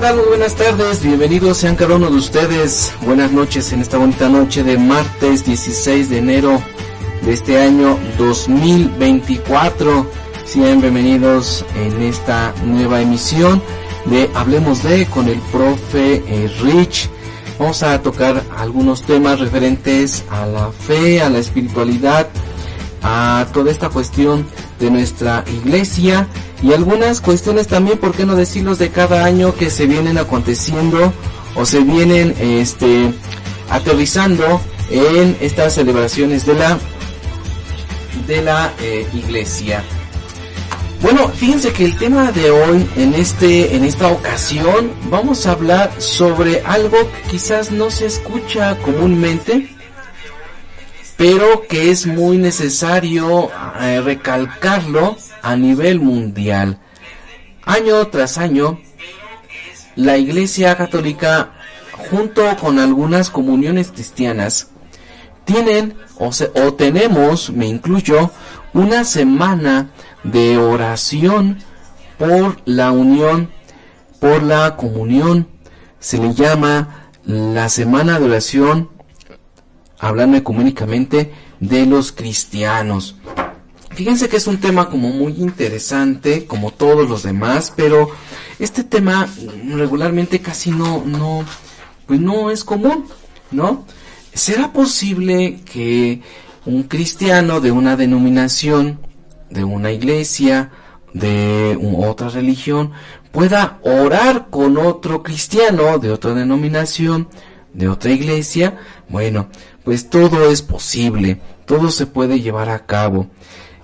buenas tardes, bienvenidos sean cada uno de ustedes. Buenas noches en esta bonita noche de martes 16 de enero de este año 2024. Sean bienvenidos en esta nueva emisión de Hablemos de con el profe eh, Rich. Vamos a tocar algunos temas referentes a la fe, a la espiritualidad, a toda esta cuestión de nuestra iglesia y algunas cuestiones también, por qué no decirlos, de cada año que se vienen aconteciendo o se vienen este, aterrizando en estas celebraciones de la, de la eh, iglesia. Bueno, fíjense que el tema de hoy, en, este, en esta ocasión, vamos a hablar sobre algo que quizás no se escucha comúnmente, pero que es muy necesario eh, recalcarlo a nivel mundial. Año tras año, la Iglesia Católica, junto con algunas comuniones cristianas, tienen o, o tenemos, me incluyo, una semana de oración por la unión, por la comunión. Se le llama la semana de oración, hablando ecuménicamente, de los cristianos. Fíjense que es un tema como muy interesante, como todos los demás, pero este tema regularmente casi no, no, pues no es común, ¿no? ¿Será posible que un cristiano de una denominación, de una iglesia, de otra religión, pueda orar con otro cristiano de otra denominación, de otra iglesia? Bueno, pues todo es posible, todo se puede llevar a cabo.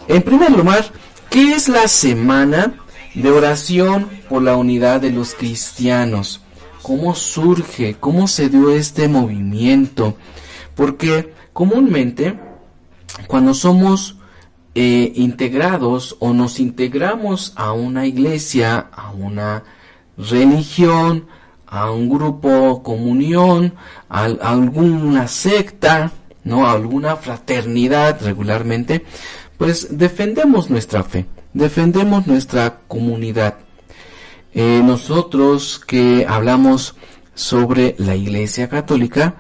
En primer lugar, ¿qué es la semana de oración por la unidad de los cristianos? ¿Cómo surge? ¿Cómo se dio este movimiento? Porque comúnmente, cuando somos eh, integrados o nos integramos a una iglesia, a una religión, a un grupo comunión, a, a alguna secta, no, a alguna fraternidad regularmente, pues defendemos nuestra fe, defendemos nuestra comunidad. Eh, nosotros que hablamos sobre la Iglesia Católica,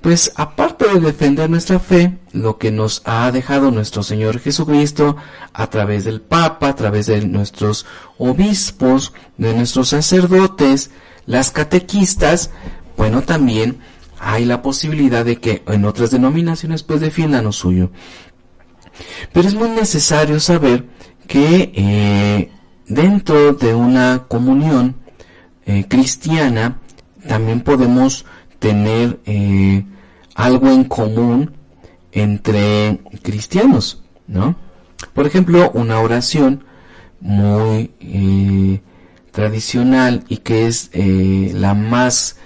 pues aparte de defender nuestra fe, lo que nos ha dejado nuestro Señor Jesucristo a través del Papa, a través de nuestros obispos, de nuestros sacerdotes, las catequistas, bueno, también hay la posibilidad de que en otras denominaciones pues defiendan lo suyo. Pero es muy necesario saber que eh, dentro de una comunión eh, cristiana también podemos tener eh, algo en común entre cristianos, ¿no? Por ejemplo, una oración muy tradicional y que es la más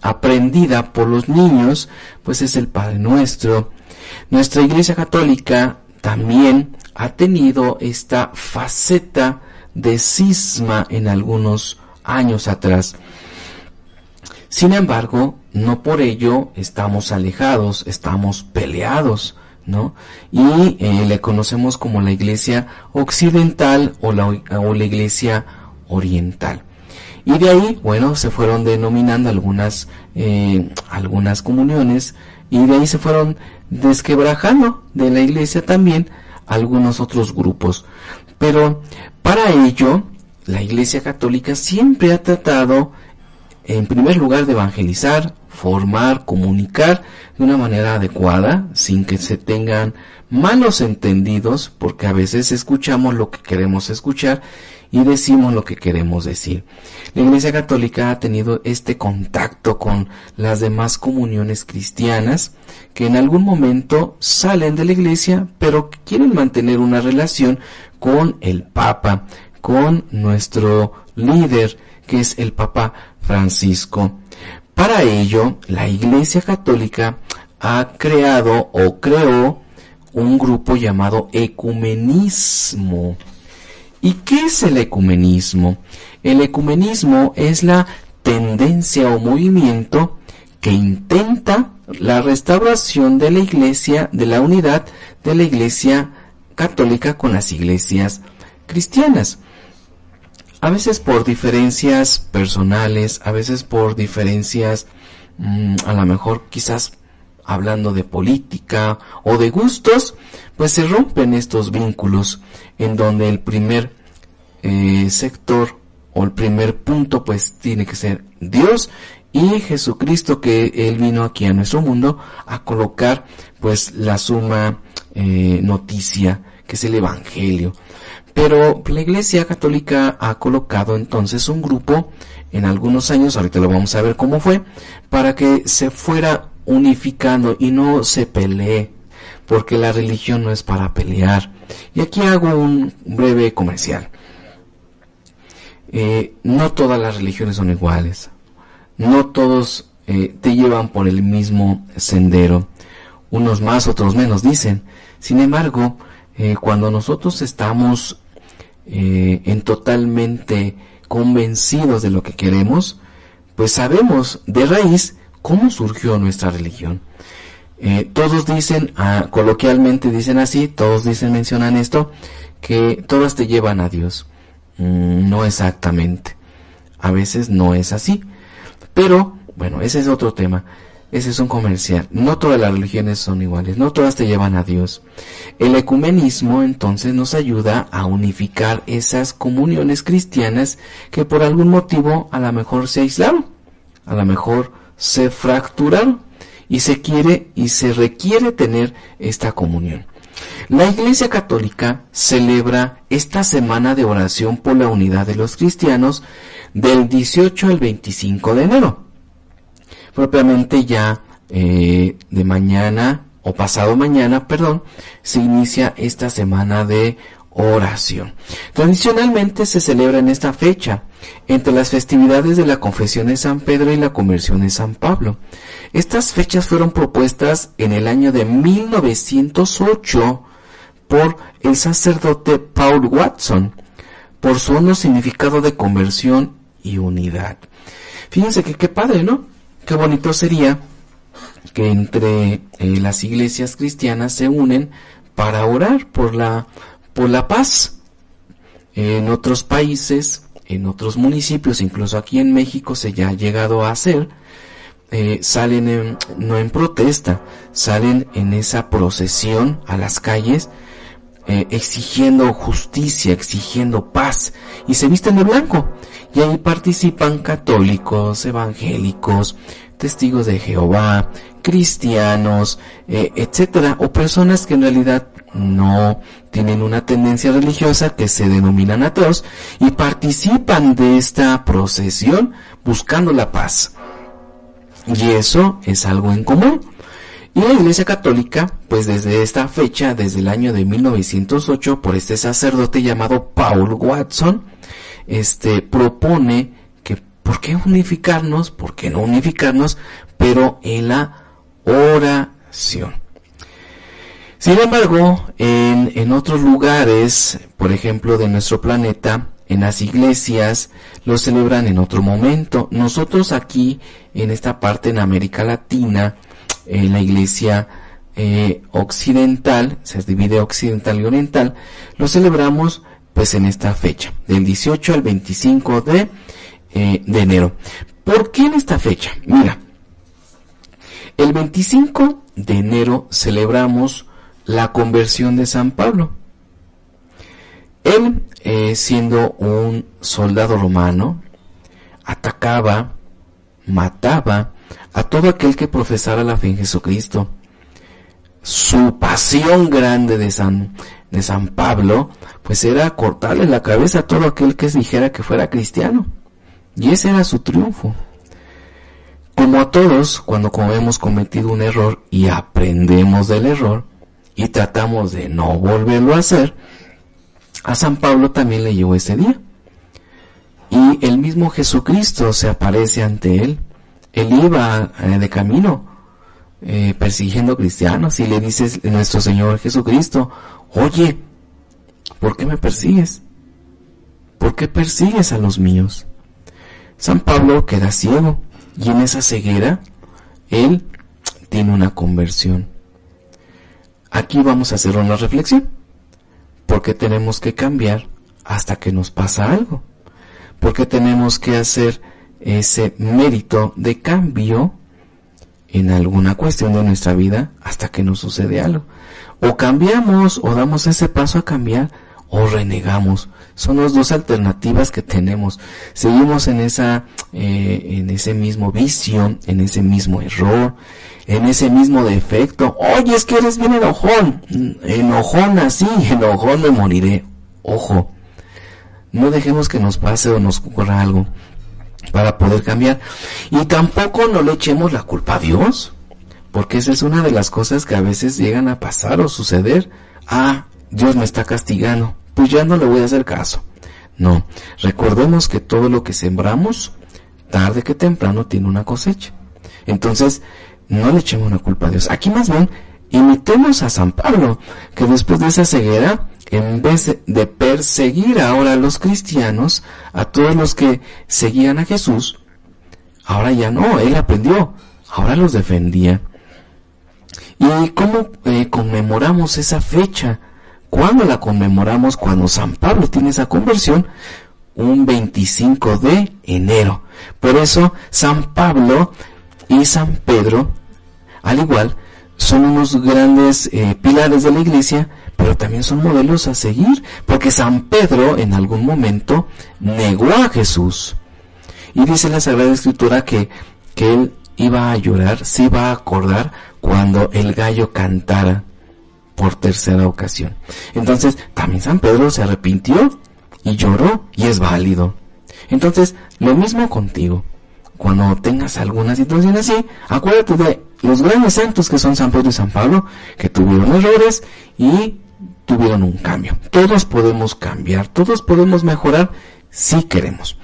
aprendida por los niños, pues es el Padre Nuestro, nuestra Iglesia Católica también ha tenido esta faceta de cisma en algunos años atrás. Sin embargo, no por ello estamos alejados, estamos peleados, ¿no? Y eh, le conocemos como la iglesia occidental o la, o la iglesia oriental. Y de ahí, bueno, se fueron denominando algunas, eh, algunas comuniones y de ahí se fueron desquebrajando de la iglesia también algunos otros grupos. Pero para ello, la Iglesia Católica siempre ha tratado, en primer lugar, de evangelizar, formar, comunicar de una manera adecuada, sin que se tengan malos entendidos, porque a veces escuchamos lo que queremos escuchar y decimos lo que queremos decir. La Iglesia Católica ha tenido este contacto con las demás comuniones cristianas que en algún momento salen de la Iglesia pero quieren mantener una relación con el Papa, con nuestro líder que es el Papa Francisco. Para ello, la Iglesia Católica ha creado o creó un grupo llamado ecumenismo. ¿Y qué es el ecumenismo? El ecumenismo es la tendencia o movimiento que intenta la restauración de la iglesia, de la unidad de la iglesia católica con las iglesias cristianas. A veces por diferencias personales, a veces por diferencias, mm, a lo mejor quizás hablando de política o de gustos, pues se rompen estos vínculos en donde el primer eh, sector o el primer punto pues tiene que ser Dios y Jesucristo que Él vino aquí a nuestro mundo a colocar pues la suma eh, noticia que es el Evangelio. Pero la Iglesia Católica ha colocado entonces un grupo en algunos años, ahorita lo vamos a ver cómo fue, para que se fuera unificando y no se pelee, porque la religión no es para pelear. Y aquí hago un breve comercial. Eh, no todas las religiones son iguales, no todos eh, te llevan por el mismo sendero, unos más, otros menos, dicen. Sin embargo, eh, cuando nosotros estamos en totalmente convencidos de lo que queremos, pues sabemos de raíz cómo surgió nuestra religión. Todos dicen, ah, coloquialmente dicen así, todos dicen, mencionan esto, que todas te llevan a Dios. Mm, no exactamente. A veces no es así. Pero, bueno, ese es otro tema. Ese es un comercial. No todas las religiones son iguales, no todas te llevan a Dios. El ecumenismo entonces nos ayuda a unificar esas comuniones cristianas que por algún motivo a lo mejor se aislaron, a lo mejor se fracturaron y se quiere y se requiere tener esta comunión. La Iglesia Católica celebra esta semana de oración por la unidad de los cristianos del 18 al 25 de enero. Propiamente ya eh, de mañana o pasado mañana, perdón, se inicia esta semana de oración. Tradicionalmente se celebra en esta fecha, entre las festividades de la confesión de San Pedro y la conversión de San Pablo. Estas fechas fueron propuestas en el año de 1908 por el sacerdote Paul Watson, por su hondo significado de conversión y unidad. Fíjense que qué padre, ¿no? Qué bonito sería que entre eh, las iglesias cristianas se unen para orar por la, por la paz. En otros países, en otros municipios, incluso aquí en México se ya ha llegado a hacer, eh, salen no en protesta, salen en esa procesión a las calles eh, exigiendo justicia, exigiendo paz y se visten de blanco. Y ahí participan católicos, evangélicos, testigos de Jehová, cristianos, eh, etcétera, o personas que en realidad no tienen una tendencia religiosa que se denominan ateos y participan de esta procesión buscando la paz. Y eso es algo en común. Y la Iglesia Católica, pues desde esta fecha, desde el año de 1908, por este sacerdote llamado Paul Watson, este propone que ¿por qué unificarnos? ¿Por qué no unificarnos? Pero en la oración. Sin embargo, en, en otros lugares, por ejemplo, de nuestro planeta, en las iglesias, lo celebran en otro momento. Nosotros aquí, en esta parte en América Latina, en la iglesia eh, occidental, se divide occidental y oriental, lo celebramos pues en esta fecha, del 18 al 25 de, eh, de enero. ¿Por qué en esta fecha? Mira, el 25 de enero celebramos la conversión de San Pablo. Él, eh, siendo un soldado romano, atacaba, mataba a todo aquel que profesara la fe en Jesucristo. Su pasión grande de San, de San Pablo, pues era cortarle la cabeza a todo aquel que dijera que fuera cristiano. Y ese era su triunfo. Como a todos, cuando hemos cometido un error y aprendemos del error y tratamos de no volverlo a hacer, a San Pablo también le llegó ese día. Y el mismo Jesucristo se aparece ante él. Él iba eh, de camino eh, persiguiendo cristianos y le dice nuestro Señor Jesucristo, oye, ¿por qué me persigues? ¿Por qué persigues a los míos? San Pablo queda ciego y en esa ceguera él tiene una conversión. Aquí vamos a hacer una reflexión. ¿Por qué tenemos que cambiar hasta que nos pasa algo? ¿Por qué tenemos que hacer ese mérito de cambio en alguna cuestión de nuestra vida hasta que nos sucede algo? O cambiamos o damos ese paso a cambiar o renegamos. Son las dos alternativas que tenemos. Seguimos en esa, eh, en ese mismo vicio, en ese mismo error, en ese mismo defecto. Oye, es que eres bien enojón. Enojón así, enojón me moriré. Ojo, no dejemos que nos pase o nos ocurra algo para poder cambiar. Y tampoco no le echemos la culpa a Dios, porque esa es una de las cosas que a veces llegan a pasar o suceder. Ah, Dios me está castigando pues ya no le voy a hacer caso. No, recordemos que todo lo que sembramos, tarde que temprano tiene una cosecha. Entonces, no le echemos la culpa a Dios. Aquí más bien, imitemos a San Pablo, que después de esa ceguera, en vez de perseguir ahora a los cristianos, a todos los que seguían a Jesús, ahora ya no, él aprendió, ahora los defendía. ¿Y cómo eh, conmemoramos esa fecha? ¿Cuándo la conmemoramos? Cuando San Pablo tiene esa conversión, un 25 de enero. Por eso San Pablo y San Pedro, al igual, son unos grandes eh, pilares de la iglesia, pero también son modelos a seguir, porque San Pedro en algún momento negó a Jesús. Y dice la Sagrada Escritura que, que él iba a llorar, se iba a acordar cuando el gallo cantara por tercera ocasión. Entonces, también San Pedro se arrepintió y lloró y es válido. Entonces, lo mismo contigo. Cuando tengas alguna situación así, acuérdate de los grandes santos que son San Pedro y San Pablo, que tuvieron errores y tuvieron un cambio. Todos podemos cambiar, todos podemos mejorar si queremos.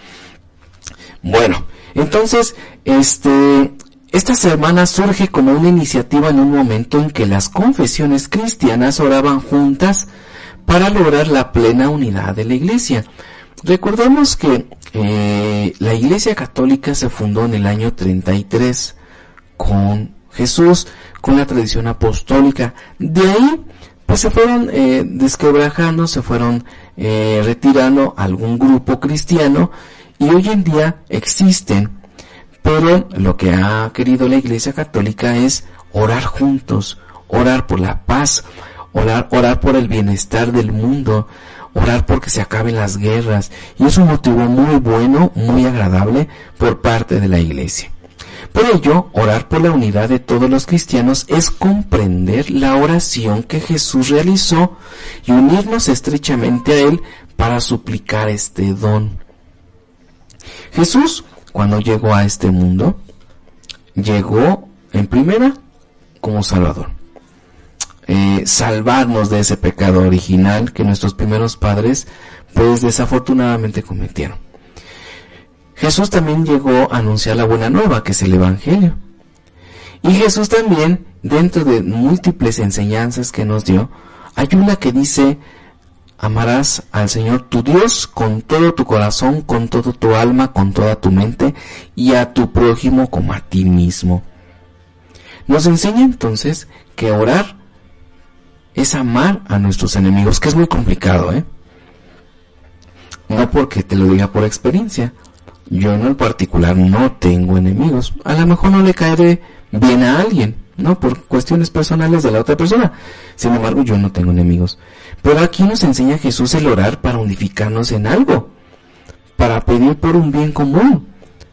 Bueno, entonces, este, esta semana surge como una iniciativa en un momento en que las confesiones cristianas oraban juntas para lograr la plena unidad de la iglesia. Recordemos que eh, la iglesia católica se fundó en el año 33 con Jesús, con la tradición apostólica. De ahí, pues se fueron eh, desquebrajando, se fueron eh, retirando algún grupo cristiano y hoy en día existen pero lo que ha querido la Iglesia Católica es orar juntos, orar por la paz, orar, orar por el bienestar del mundo, orar porque se acaben las guerras. Y es un motivo muy bueno, muy agradable por parte de la Iglesia. Por ello, orar por la unidad de todos los cristianos es comprender la oración que Jesús realizó y unirnos estrechamente a Él para suplicar este don. Jesús cuando llegó a este mundo, llegó en primera como Salvador. Eh, salvarnos de ese pecado original que nuestros primeros padres pues desafortunadamente cometieron. Jesús también llegó a anunciar la buena nueva, que es el Evangelio. Y Jesús también, dentro de múltiples enseñanzas que nos dio, hay una que dice, Amarás al Señor tu Dios con todo tu corazón, con todo tu alma, con toda tu mente y a tu prójimo como a ti mismo. Nos enseña entonces que orar es amar a nuestros enemigos, que es muy complicado, ¿eh? No porque te lo diga por experiencia. Yo en el particular no tengo enemigos. A lo mejor no le caeré bien a alguien, ¿no? Por cuestiones personales de la otra persona. Sin embargo, yo no tengo enemigos. Pero aquí nos enseña Jesús el orar para unificarnos en algo, para pedir por un bien común,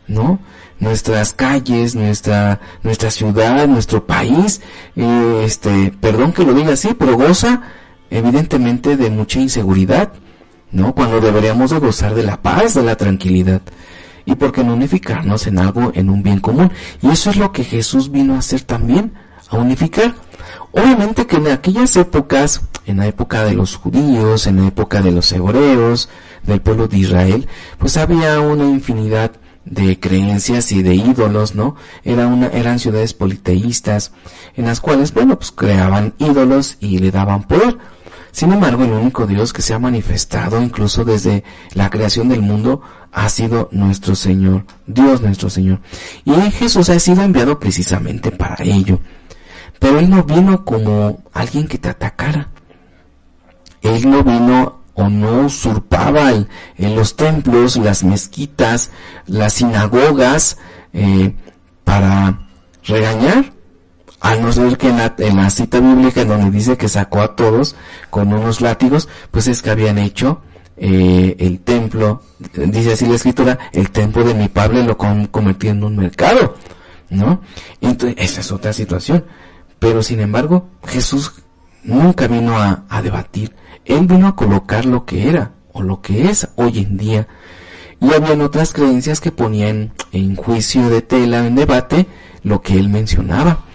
¿no? Nuestras calles, nuestra, nuestra ciudad, nuestro país, eh, este, perdón que lo diga así, pero goza evidentemente de mucha inseguridad, ¿no? Cuando deberíamos de gozar de la paz, de la tranquilidad. Y por qué no unificarnos en algo, en un bien común. Y eso es lo que Jesús vino a hacer también, a unificar. Obviamente que en aquellas épocas, en la época de los judíos, en la época de los hebreos, del pueblo de Israel, pues había una infinidad de creencias y de ídolos, ¿no? Era una, eran ciudades politeístas, en las cuales, bueno, pues creaban ídolos y le daban poder. Sin embargo, el único Dios que se ha manifestado incluso desde la creación del mundo ha sido nuestro Señor, Dios nuestro Señor. Y Jesús ha sido enviado precisamente para ello. Pero Él no vino como alguien que te atacara. Él no vino o no usurpaba en los templos, las mezquitas, las sinagogas eh, para regañar. Al no ser que en la, cita bíblica donde dice que sacó a todos con unos látigos, pues es que habían hecho eh, el templo, dice así la escritura, el templo de mi padre lo convirtió en un mercado, ¿no? Entonces, esa es otra situación. Pero sin embargo, Jesús nunca vino a, a debatir, él vino a colocar lo que era o lo que es hoy en día. Y habían otras creencias que ponían en juicio de tela, en debate, lo que él mencionaba.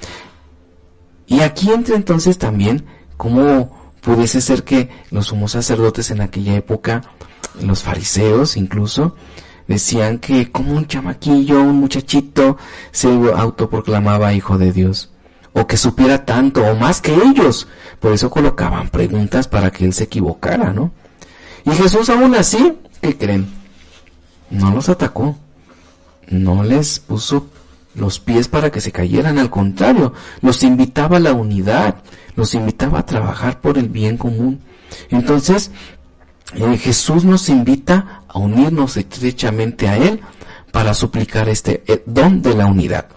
Y aquí entra entonces también cómo pudiese ser que los sumos sacerdotes en aquella época, los fariseos incluso, decían que como un chamaquillo, un muchachito, se autoproclamaba hijo de Dios, o que supiera tanto o más que ellos. Por eso colocaban preguntas para que él se equivocara, ¿no? Y Jesús aún así, ¿qué creen? No los atacó, no les puso los pies para que se cayeran, al contrario, los invitaba a la unidad, los invitaba a trabajar por el bien común. Entonces, eh, Jesús nos invita a unirnos estrechamente a Él para suplicar este eh, don de la unidad.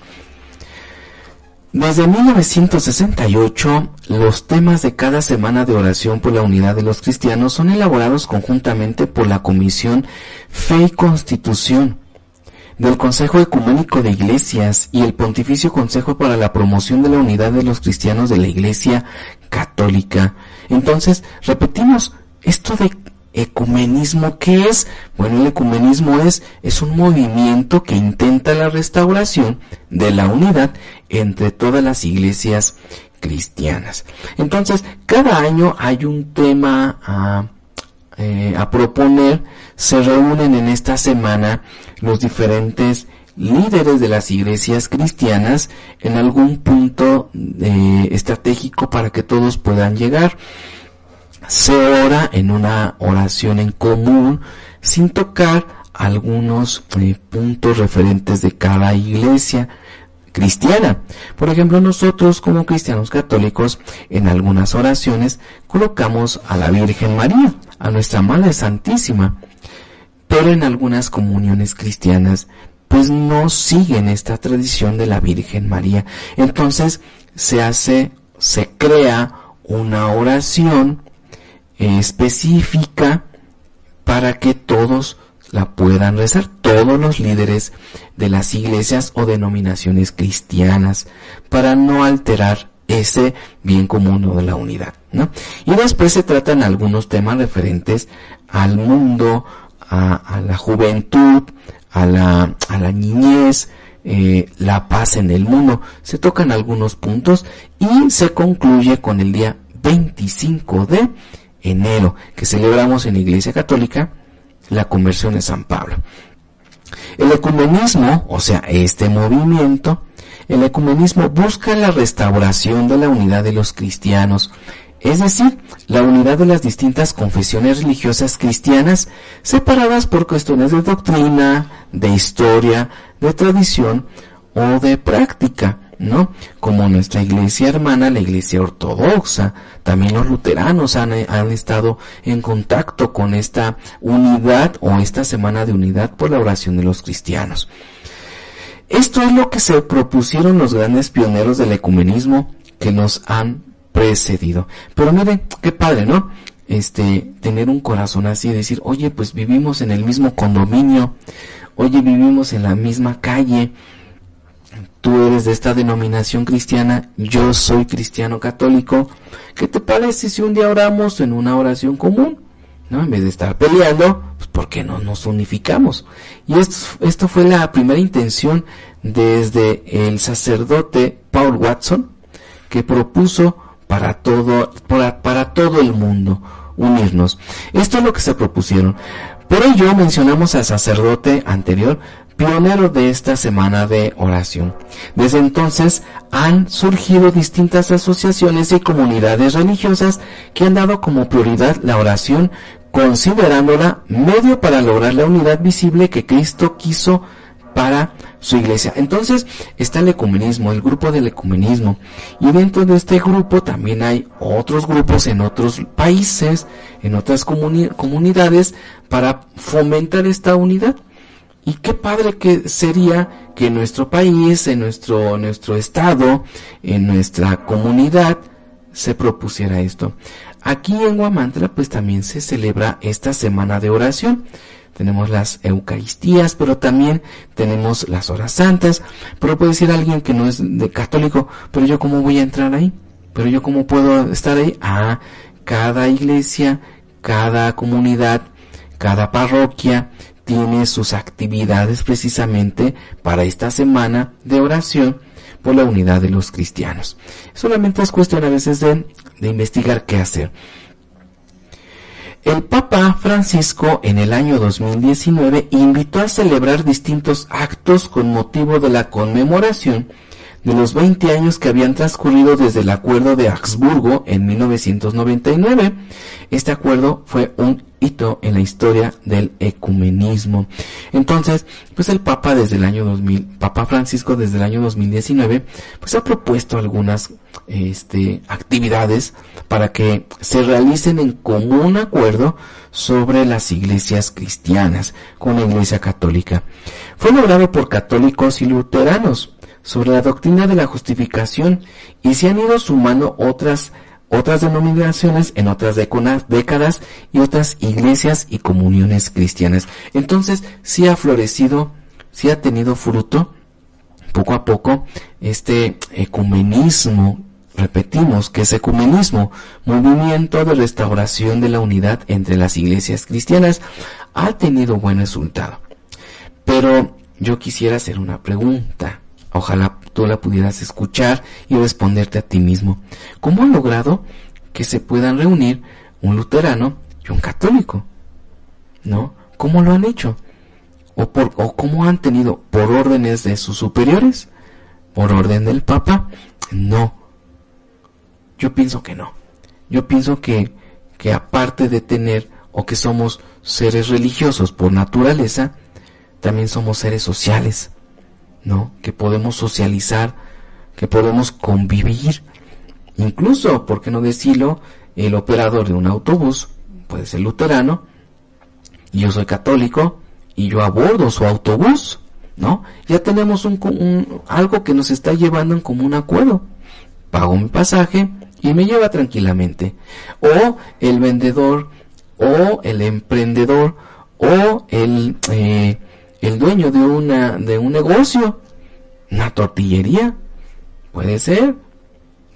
Desde 1968, los temas de cada semana de oración por la unidad de los cristianos son elaborados conjuntamente por la Comisión Fe y Constitución del Consejo Ecuménico de Iglesias y el Pontificio Consejo para la Promoción de la Unidad de los Cristianos de la Iglesia Católica. Entonces, repetimos, esto de ecumenismo, ¿qué es? Bueno, el ecumenismo es, es un movimiento que intenta la restauración de la unidad entre todas las iglesias cristianas. Entonces, cada año hay un tema a, eh, a proponer, se reúnen en esta semana los diferentes líderes de las iglesias cristianas en algún punto eh, estratégico para que todos puedan llegar. Se ora en una oración en común sin tocar algunos eh, puntos referentes de cada iglesia cristiana. Por ejemplo, nosotros como cristianos católicos en algunas oraciones colocamos a la Virgen María, a nuestra Madre Santísima, pero en algunas comuniones cristianas pues no siguen esta tradición de la Virgen María. Entonces se hace, se crea una oración específica para que todos la puedan rezar, todos los líderes de las iglesias o denominaciones cristianas, para no alterar ese bien común de la unidad. ¿no? Y después se tratan algunos temas referentes al mundo, a, la juventud, a la, a la niñez, eh, la paz en el mundo. Se tocan algunos puntos y se concluye con el día 25 de enero, que celebramos en la Iglesia Católica la conversión de San Pablo. El ecumenismo, o sea, este movimiento, el ecumenismo busca la restauración de la unidad de los cristianos, es decir, la unidad de las distintas confesiones religiosas cristianas separadas por cuestiones de doctrina, de historia, de tradición o de práctica, ¿no? Como nuestra iglesia hermana, la iglesia ortodoxa, también los luteranos han, han, estado en contacto con esta unidad o esta semana de unidad por la oración de los cristianos. Esto es lo que se propusieron los grandes pioneros del ecumenismo que nos han precedido. Pero miren, qué padre, ¿no? Este, tener un corazón así, decir, oye, pues vivimos en el mismo condominio, oye, vivimos en la misma calle, tú eres de esta denominación cristiana, yo soy cristiano católico, ¿qué te parece si un día oramos en una oración común? ¿No? En vez de estar peleando, pues ¿por qué no nos unificamos? Y esto, esto fue la primera intención desde el sacerdote Paul Watson, que propuso para todo, para, para todo el mundo unirnos. Esto es lo que se propusieron. Por ello mencionamos al sacerdote anterior, pionero de esta semana de oración. Desde entonces han surgido distintas asociaciones y comunidades religiosas que han dado como prioridad la oración, considerándola medio para lograr la unidad visible que Cristo quiso para su iglesia. Entonces está el ecumenismo, el grupo del ecumenismo. Y dentro de este grupo también hay otros grupos en otros países, en otras comunidades, para fomentar esta unidad. Y qué padre que sería que en nuestro país, en nuestro, nuestro estado, en nuestra comunidad, se propusiera esto. Aquí en Guamantra pues también se celebra esta semana de oración tenemos las Eucaristías, pero también tenemos las horas santas. Pero puede decir alguien que no es de católico, pero yo cómo voy a entrar ahí? Pero yo cómo puedo estar ahí? Ah, cada iglesia, cada comunidad, cada parroquia tiene sus actividades precisamente para esta semana de oración por la unidad de los cristianos. Solamente es cuestión a veces de, de investigar qué hacer. El Papa Francisco en el año 2019 invitó a celebrar distintos actos con motivo de la conmemoración de los 20 años que habían transcurrido desde el Acuerdo de Augsburgo en 1999. Este acuerdo fue un hito en la historia del ecumenismo. Entonces, pues el Papa desde el año 2000, Papa Francisco desde el año 2019, pues ha propuesto algunas este, actividades para que se realicen en común acuerdo sobre las iglesias cristianas con la iglesia católica. Fue logrado por católicos y luteranos sobre la doctrina de la justificación y se han ido sumando otras otras denominaciones en otras décadas y otras iglesias y comuniones cristianas. Entonces, sí ha florecido, sí ha tenido fruto poco a poco este ecumenismo, repetimos que es ecumenismo, movimiento de restauración de la unidad entre las iglesias cristianas, ha tenido buen resultado. Pero yo quisiera hacer una pregunta. Ojalá tú la pudieras escuchar y responderte a ti mismo. ¿Cómo han logrado que se puedan reunir un luterano y un católico? ¿No? ¿Cómo lo han hecho? ¿O, por, o cómo han tenido? ¿Por órdenes de sus superiores? ¿Por orden del Papa? No. Yo pienso que no. Yo pienso que, que aparte de tener o que somos seres religiosos por naturaleza, también somos seres sociales ¿no? Que podemos socializar, que podemos convivir. Incluso, ¿por qué no decirlo? El operador de un autobús puede ser luterano, yo soy católico, y yo abordo su autobús, ¿no? Ya tenemos un, algo que nos está llevando en común acuerdo. Pago mi pasaje y me lleva tranquilamente. O el vendedor, o el emprendedor, o el... Eh, el dueño de, una, de un negocio, una tortillería. Puede ser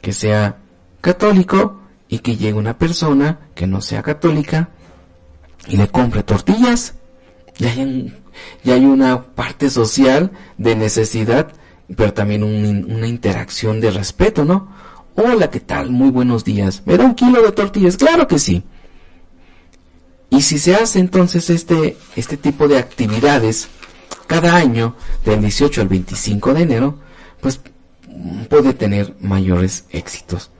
que sea católico y que llegue una persona que no sea católica y le compre tortillas. Ya hay, hay una parte social de necesidad, pero también una interacción de respeto, ¿no? Hola, ¿qué tal? Muy buenos días. ¿Me da un kilo de tortillas? Claro que sí. Y si se hace entonces este, este tipo de actividades cada año, del 18 al 25 de enero, pues puede tener mayores éxitos.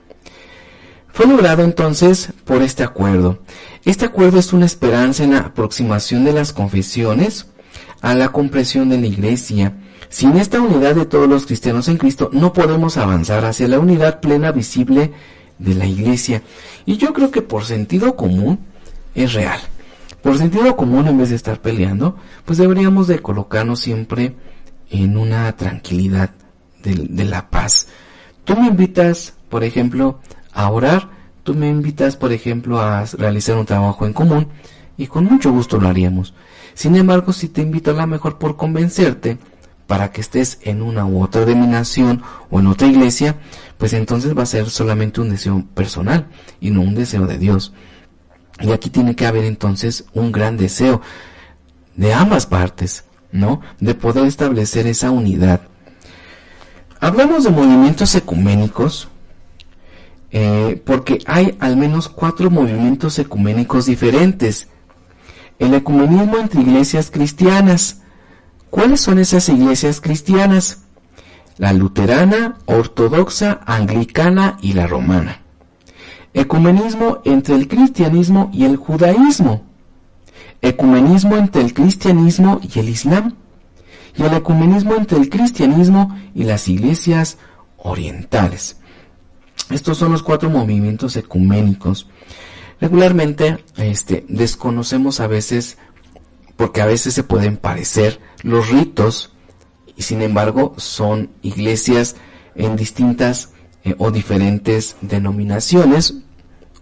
Fue logrado entonces por este acuerdo. Este acuerdo es una esperanza en la aproximación de las confesiones a la comprensión de la Iglesia. Sin esta unidad de todos los cristianos en Cristo, no podemos avanzar hacia la unidad plena visible de la Iglesia. Y yo creo que por sentido común es real. Por sentido común, en vez de estar peleando, pues deberíamos de colocarnos siempre en una tranquilidad de, la paz. Tú me invitas, por ejemplo, a orar, tú me invitas, por ejemplo, a realizar un trabajo en común y con mucho gusto lo haríamos. Sin embargo, si te invito a la mejor por convencerte para que estés en una u otra denominación o en otra iglesia, pues entonces va a ser solamente un deseo personal y no un deseo de Dios. Y aquí tiene que haber entonces un gran deseo de ambas partes, ¿no? De poder establecer esa unidad. Hablamos de movimientos ecuménicos eh, porque hay al menos cuatro movimientos ecuménicos diferentes. El ecumenismo entre iglesias cristianas. ¿Cuáles son esas iglesias cristianas? La luterana, ortodoxa, anglicana y la romana. Ecumenismo entre el cristianismo y el judaísmo. Ecumenismo entre el cristianismo y el islam. Y el ecumenismo entre el cristianismo y las iglesias orientales. Estos son los cuatro movimientos ecuménicos. Regularmente este, desconocemos a veces, porque a veces se pueden parecer, los ritos, y sin embargo son iglesias en distintas eh, o diferentes denominaciones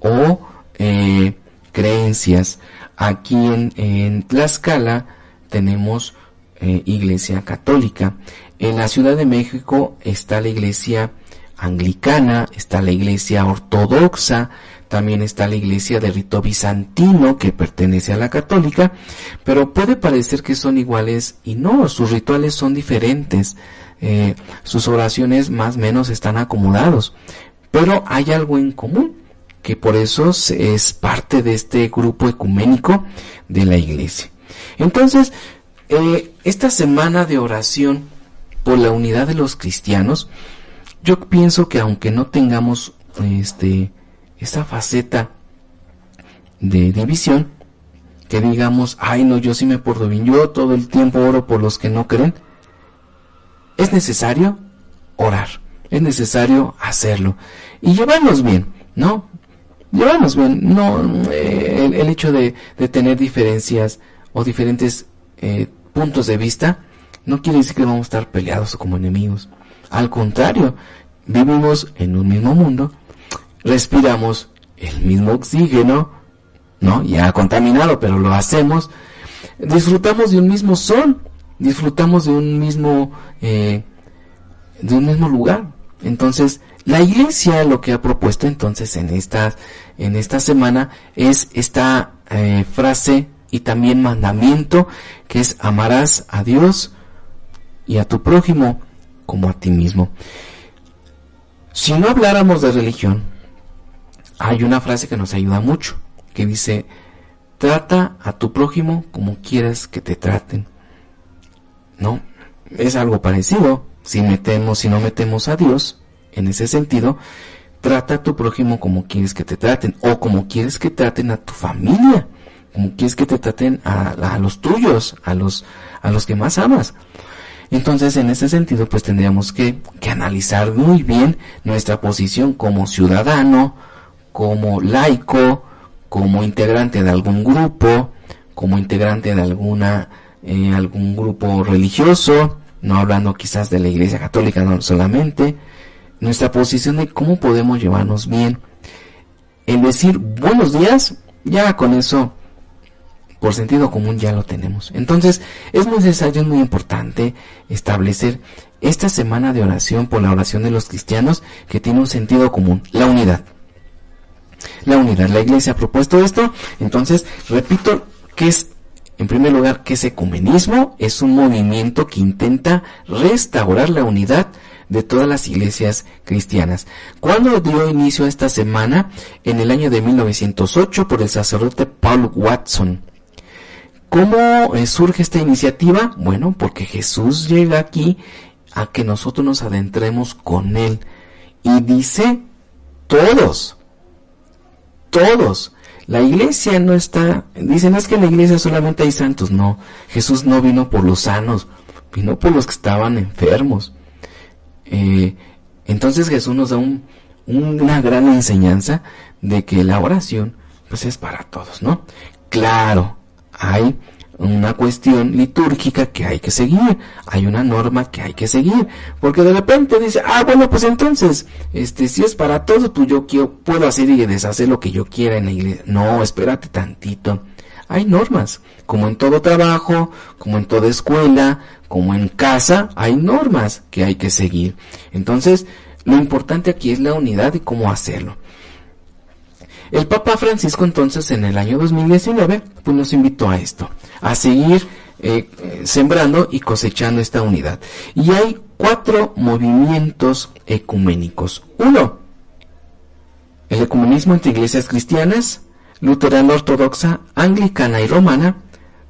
o eh, creencias. Aquí en, Tlaxcala tenemos eh, iglesia católica. En la Ciudad de México está la iglesia anglicana, está la iglesia ortodoxa, también está la iglesia de rito bizantino que pertenece a la católica, pero puede parecer que son iguales y no, sus rituales son diferentes, eh, sus oraciones más o menos están acomodados, pero hay algo en común que por eso es parte de este grupo ecuménico de la iglesia. Entonces, eh, esta semana de oración por la unidad de los cristianos, yo pienso que aunque no tengamos este esa faceta de división, que digamos, ay no, yo sí me porto bien, yo todo el tiempo oro por los que no creen, es necesario orar, es necesario hacerlo y llevarnos bien, ¿no? llevamos bien. No, eh, el, hecho de, tener diferencias o diferentes eh, puntos de vista no quiere decir que vamos a estar peleados o como enemigos. Al contrario, vivimos en un mismo mundo, respiramos el mismo oxígeno, ¿no? Ya contaminado, pero lo hacemos. Disfrutamos de un mismo sol, disfrutamos de un mismo, eh, de un mismo lugar. Entonces, la iglesia lo que ha propuesto entonces en esta, en esta semana es esta eh, frase y también mandamiento que es amarás a Dios y a tu prójimo como a ti mismo. Si no habláramos de religión, hay una frase que nos ayuda mucho, que dice, trata a tu prójimo como quieras que te traten. ¿No? Es algo parecido. Si metemos, si no metemos a Dios, en ese sentido, trata a tu prójimo como quieres que te traten o como quieres que traten a tu familia, como quieres que te traten a, los tuyos, a los, a los que más amas. Entonces, en ese sentido, pues tendríamos que, que analizar muy bien nuestra posición como ciudadano, como laico, como integrante de algún grupo, como integrante de alguna, eh, algún grupo religioso, no hablando quizás de la Iglesia Católica no solamente, nuestra posición de cómo podemos llevarnos bien. El decir buenos días, ya con eso, por sentido común, ya lo tenemos. Entonces, es necesario, es muy importante establecer esta semana de oración por la oración de los cristianos que tiene un sentido común, la unidad. La unidad. La iglesia ha propuesto esto. Entonces, repito, que es en primer lugar, que ese ecumenismo es un movimiento que intenta restaurar la unidad de todas las iglesias cristianas. ¿Cuándo dio inicio a esta semana? En el año de 1908 por el sacerdote Paul Watson. ¿Cómo eh, surge esta iniciativa? Bueno, porque Jesús llega aquí a que nosotros nos adentremos con Él. Y dice, todos, todos. La iglesia no está, dicen es que en la iglesia solamente hay santos. No, Jesús no vino por los sanos, vino por los que estaban enfermos. Eh, entonces Jesús nos da una gran enseñanza de que la oración pues es para todos, ¿no? Claro, hay una cuestión litúrgica que hay que seguir, hay una norma que hay que seguir, porque de repente dice, ah, bueno, pues entonces, este, si es para todo, pues yo quiero, puedo hacer y deshacer lo que yo quiera en la iglesia. No, espérate tantito. Hay normas, como en todo trabajo, como en toda escuela, como en casa, hay normas que hay que seguir. Entonces, lo importante aquí es la unidad y cómo hacerlo. El Papa Francisco entonces en el año 2019 pues nos invitó a esto, a seguir eh, sembrando y cosechando esta unidad. Y hay cuatro movimientos ecuménicos. Uno, el ecumenismo entre iglesias cristianas, luterana ortodoxa, anglicana y romana.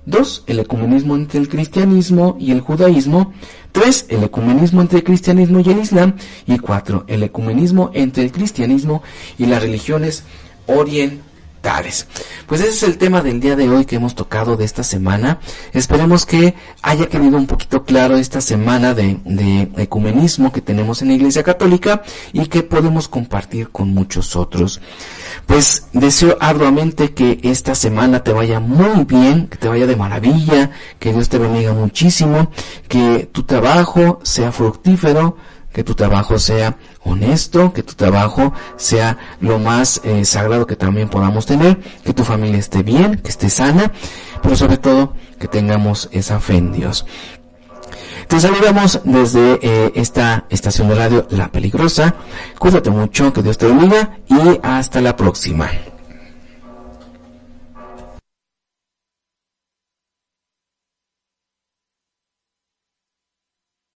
Dos, el ecumenismo entre el cristianismo y el judaísmo. Tres, el ecumenismo entre el cristianismo y el islam. Y cuatro, el ecumenismo entre el cristianismo y las religiones orientales. Pues ese es el tema del día de hoy que hemos tocado de esta semana. Esperemos que haya quedado un poquito claro esta semana de, de, ecumenismo que tenemos en la Iglesia Católica y que podemos compartir con muchos otros. Pues deseo arduamente que esta semana te vaya muy bien, que te vaya de maravilla, que Dios te bendiga muchísimo, que tu trabajo sea fructífero, que tu trabajo sea honesto, que tu trabajo sea lo más eh, sagrado que también podamos tener, que tu familia esté bien, que esté sana, pero sobre todo que tengamos esa fe en Dios. Te saludamos desde eh, esta estación de radio La Peligrosa. Cuídate mucho, que Dios te bendiga y hasta la próxima.